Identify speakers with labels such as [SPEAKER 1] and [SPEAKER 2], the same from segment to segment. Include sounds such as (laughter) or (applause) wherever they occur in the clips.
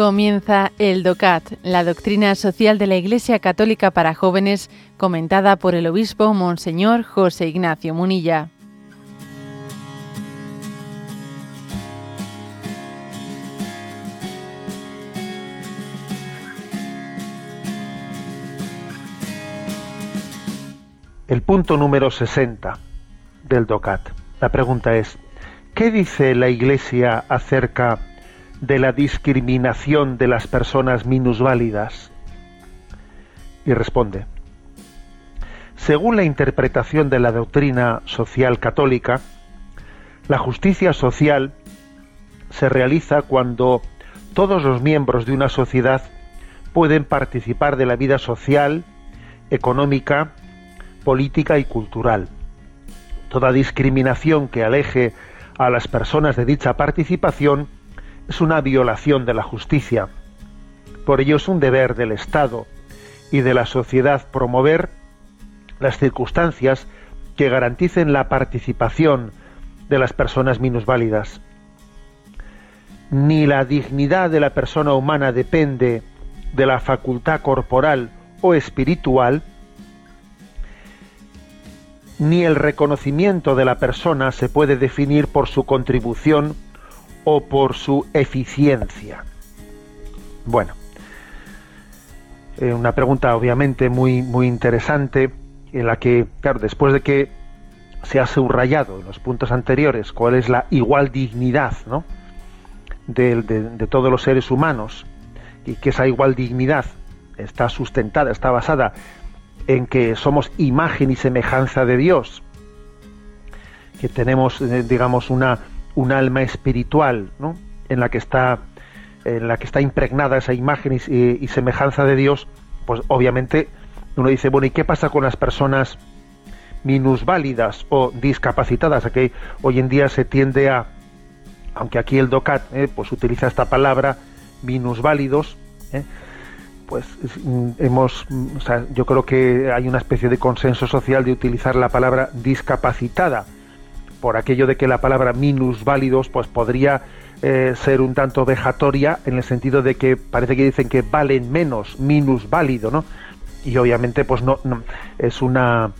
[SPEAKER 1] Comienza el DOCAT, la doctrina social de la Iglesia Católica para jóvenes, comentada por el obispo Monseñor José Ignacio Munilla.
[SPEAKER 2] El punto número 60 del DOCAT. La pregunta es, ¿qué dice la Iglesia acerca de la discriminación de las personas minusválidas? Y responde, según la interpretación de la doctrina social católica, la justicia social se realiza cuando todos los miembros de una sociedad pueden participar de la vida social, económica, política y cultural. Toda discriminación que aleje a las personas de dicha participación es una violación de la justicia. Por ello es un deber del Estado y de la sociedad promover las circunstancias que garanticen la participación de las personas minusválidas. Ni la dignidad de la persona humana depende de la facultad corporal o espiritual, ni el reconocimiento de la persona se puede definir por su contribución o por su eficiencia? Bueno, eh, una pregunta obviamente muy, muy interesante en la que, claro, después de que se ha subrayado en los puntos anteriores cuál es la igual dignidad ¿no? de, de todos los seres humanos y que esa igual dignidad está sustentada, está basada en que somos imagen y semejanza de Dios, que tenemos, eh, digamos, una, un alma espiritual, ¿no? En la que está en la que está impregnada esa imagen y, semejanza de Dios, pues obviamente uno dice, bueno, ¿y qué pasa con las personas minusválidas o discapacitadas? Que hoy en día se tiende a, aunque aquí el DOCAT eh, pues utiliza esta palabra, minusválidos, eh, pues mm, hemos, mm, yo creo que hay una especie de consenso social de utilizar la palabra discapacitada por aquello de que la palabra minusválidos pues podría eh, ser un tanto vejatoria en el sentido de que parece que dicen que valen menos, minusválido, ¿no? Y obviamente pues no, es una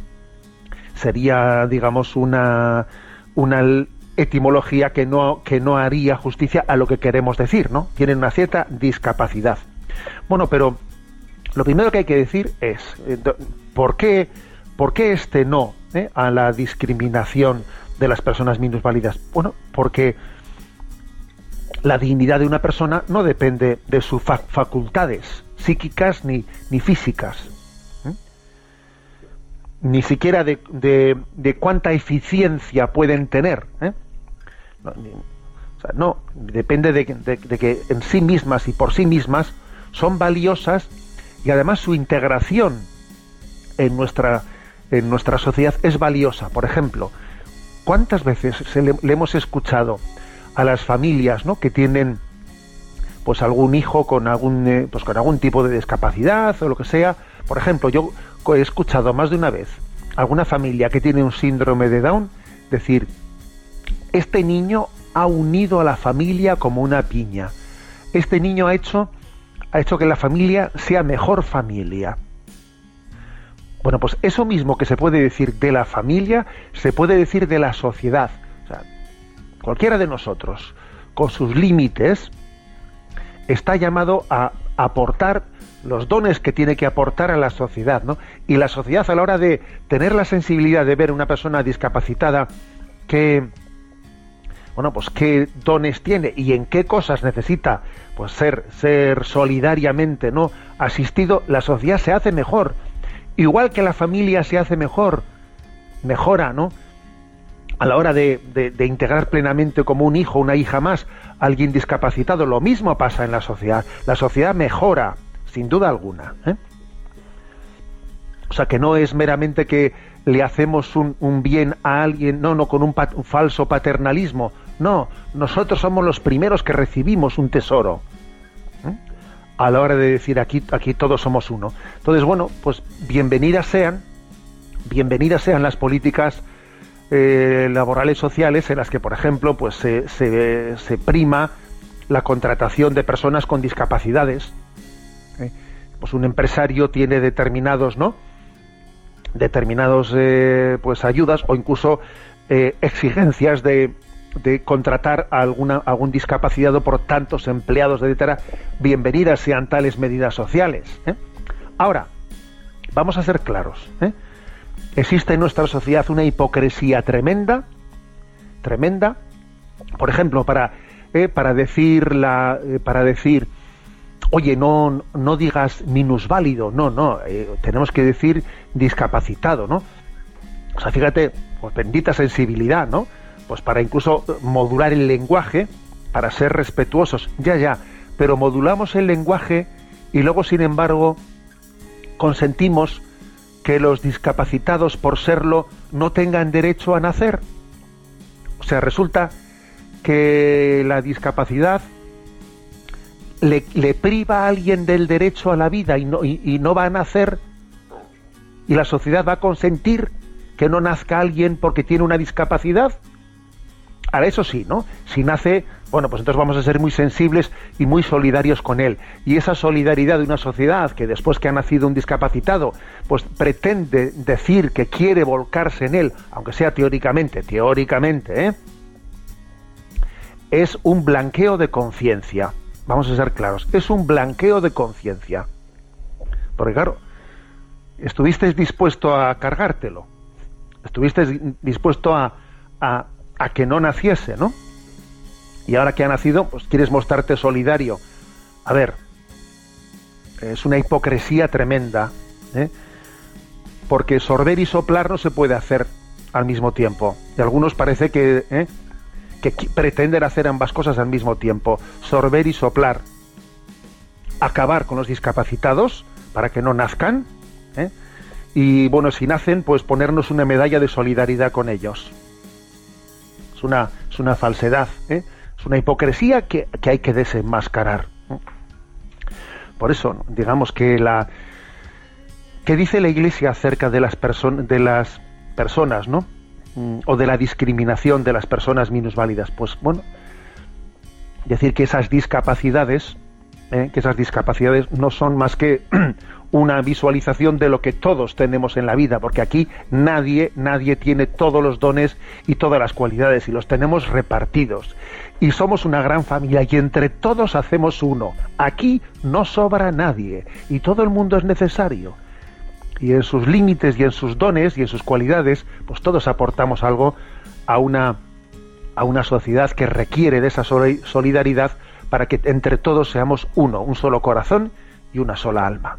[SPEAKER 2] sería digamos una una etimología que no que no haría justicia a lo que queremos decir, ¿no? Tienen una cierta discapacidad. Bueno, pero lo primero que hay que decir es eh, ¿por qué por qué este no eh, a la discriminación de las personas minusválidas? Bueno, porque la dignidad de una persona no depende de sus facultades psíquicas ni, ni físicas, ni siquiera de, de, cuánta eficiencia pueden tener. ¿eh? No, depende de, de, que en sí mismas y por sí mismas son valiosas y además su integración en nuestra, en nuestra sociedad es valiosa. Por ejemplo, ¿Cuántas veces le, hemos escuchado a las familias ¿no? que tienen pues algún hijo con algún eh, pues con algún tipo de discapacidad o lo que sea? Por ejemplo, yo he escuchado más de una vez alguna familia que tiene un síndrome de Down decir este niño ha unido a la familia como una piña. Este niño ha hecho ha hecho que la familia sea mejor familia. Bueno, pues eso mismo que se puede decir de la familia, se puede decir de la sociedad. O sea, cualquiera de nosotros, con sus límites, está llamado a aportar los dones que tiene que aportar a la sociedad, ¿no? Y la sociedad a la hora de tener la sensibilidad de ver una persona discapacitada que bueno, pues qué dones tiene y en qué cosas necesita pues ser ser solidariamente, ¿no? asistido, la sociedad se hace mejor Igual que la familia se hace mejor, mejora, ¿no? A la hora de, integrar plenamente como un hijo, una hija más, a alguien discapacitado, lo mismo pasa en la sociedad. La sociedad mejora, sin duda alguna. ¿eh? O sea, que no es meramente que le hacemos un, bien a alguien, no, no, con un, un, falso paternalismo. No, nosotros somos los primeros que recibimos un tesoro a la hora de decir aquí, aquí todos somos uno. Entonces, bueno, pues bienvenidas sean, bienvenidas sean las políticas eh, laborales sociales en las que, por ejemplo, pues se, se, prima la contratación de personas con discapacidades. ¿eh? Pues un empresario tiene determinados, ¿no? Determinados, eh, pues ayudas o incluso eh, exigencias de, de contratar a alguna, algún discapacitado por tantos empleados, etcétera. Bienvenidas sean tales medidas sociales. Ahora, vamos a ser claros. Existe en nuestra sociedad una hipocresía tremenda, tremenda. Por ejemplo, para eh, para decir la, eh, para decir oye no no digas minusválido no no eh, tenemos que decir discapacitado no o sea fíjate pues bendita sensibilidad no pues para incluso modular el lenguaje para ser respetuosos ya ya pero modulamos el lenguaje y luego sin embargo consentimos que los discapacitados por serlo no tengan derecho a nacer o sea resulta que la discapacidad le, priva a alguien del derecho a la vida y no, y, no va a nacer y la sociedad va a consentir que no nazca alguien porque tiene una discapacidad. Ahora, eso sí, ¿no? Si nace, bueno, pues entonces vamos a ser muy sensibles y muy solidarios con él. Y esa solidaridad de una sociedad que después que ha nacido un discapacitado, pues pretende decir que quiere volcarse en él, aunque sea teóricamente, teóricamente, ¿eh? es un blanqueo de conciencia. Vamos a ser claros, es un blanqueo de conciencia. Porque claro, estuvisteis dispuesto a cargártelo, estuvisteis dispuesto a, a, a, que no naciese, ¿no? Y ahora que ha nacido, pues quieres mostrarte solidario. A ver, es una hipocresía tremenda, ¿eh? porque sorber y soplar no se puede hacer al mismo tiempo. Y algunos parece que ¿eh? que pretenden hacer ambas cosas al mismo tiempo, sorber y soplar, acabar con los discapacitados para que no nazcan, ¿eh? y bueno, si nacen, pues ponernos una medalla de solidaridad con ellos. Es una, es una falsedad, ¿eh? es una hipocresía que, hay que desenmascarar. Por eso, digamos que la... ¿Qué dice la Iglesia acerca de las, de las personas, no? Mm, o de la discriminación de las personas minusválidas. Pues bueno, decir que esas discapacidades, ¿eh? que esas discapacidades no son más que (clears throat) una visualización de lo que todos tenemos en la vida, porque aquí nadie, nadie tiene todos los dones y todas las cualidades y los tenemos repartidos. Y somos una gran familia y entre todos hacemos uno. Aquí no sobra nadie y todo el mundo es necesario y en sus límites y en sus dones y en sus cualidades, pues todos aportamos algo a una, a una sociedad que requiere de esa solidaridad para que entre todos seamos uno, un solo corazón y una sola alma.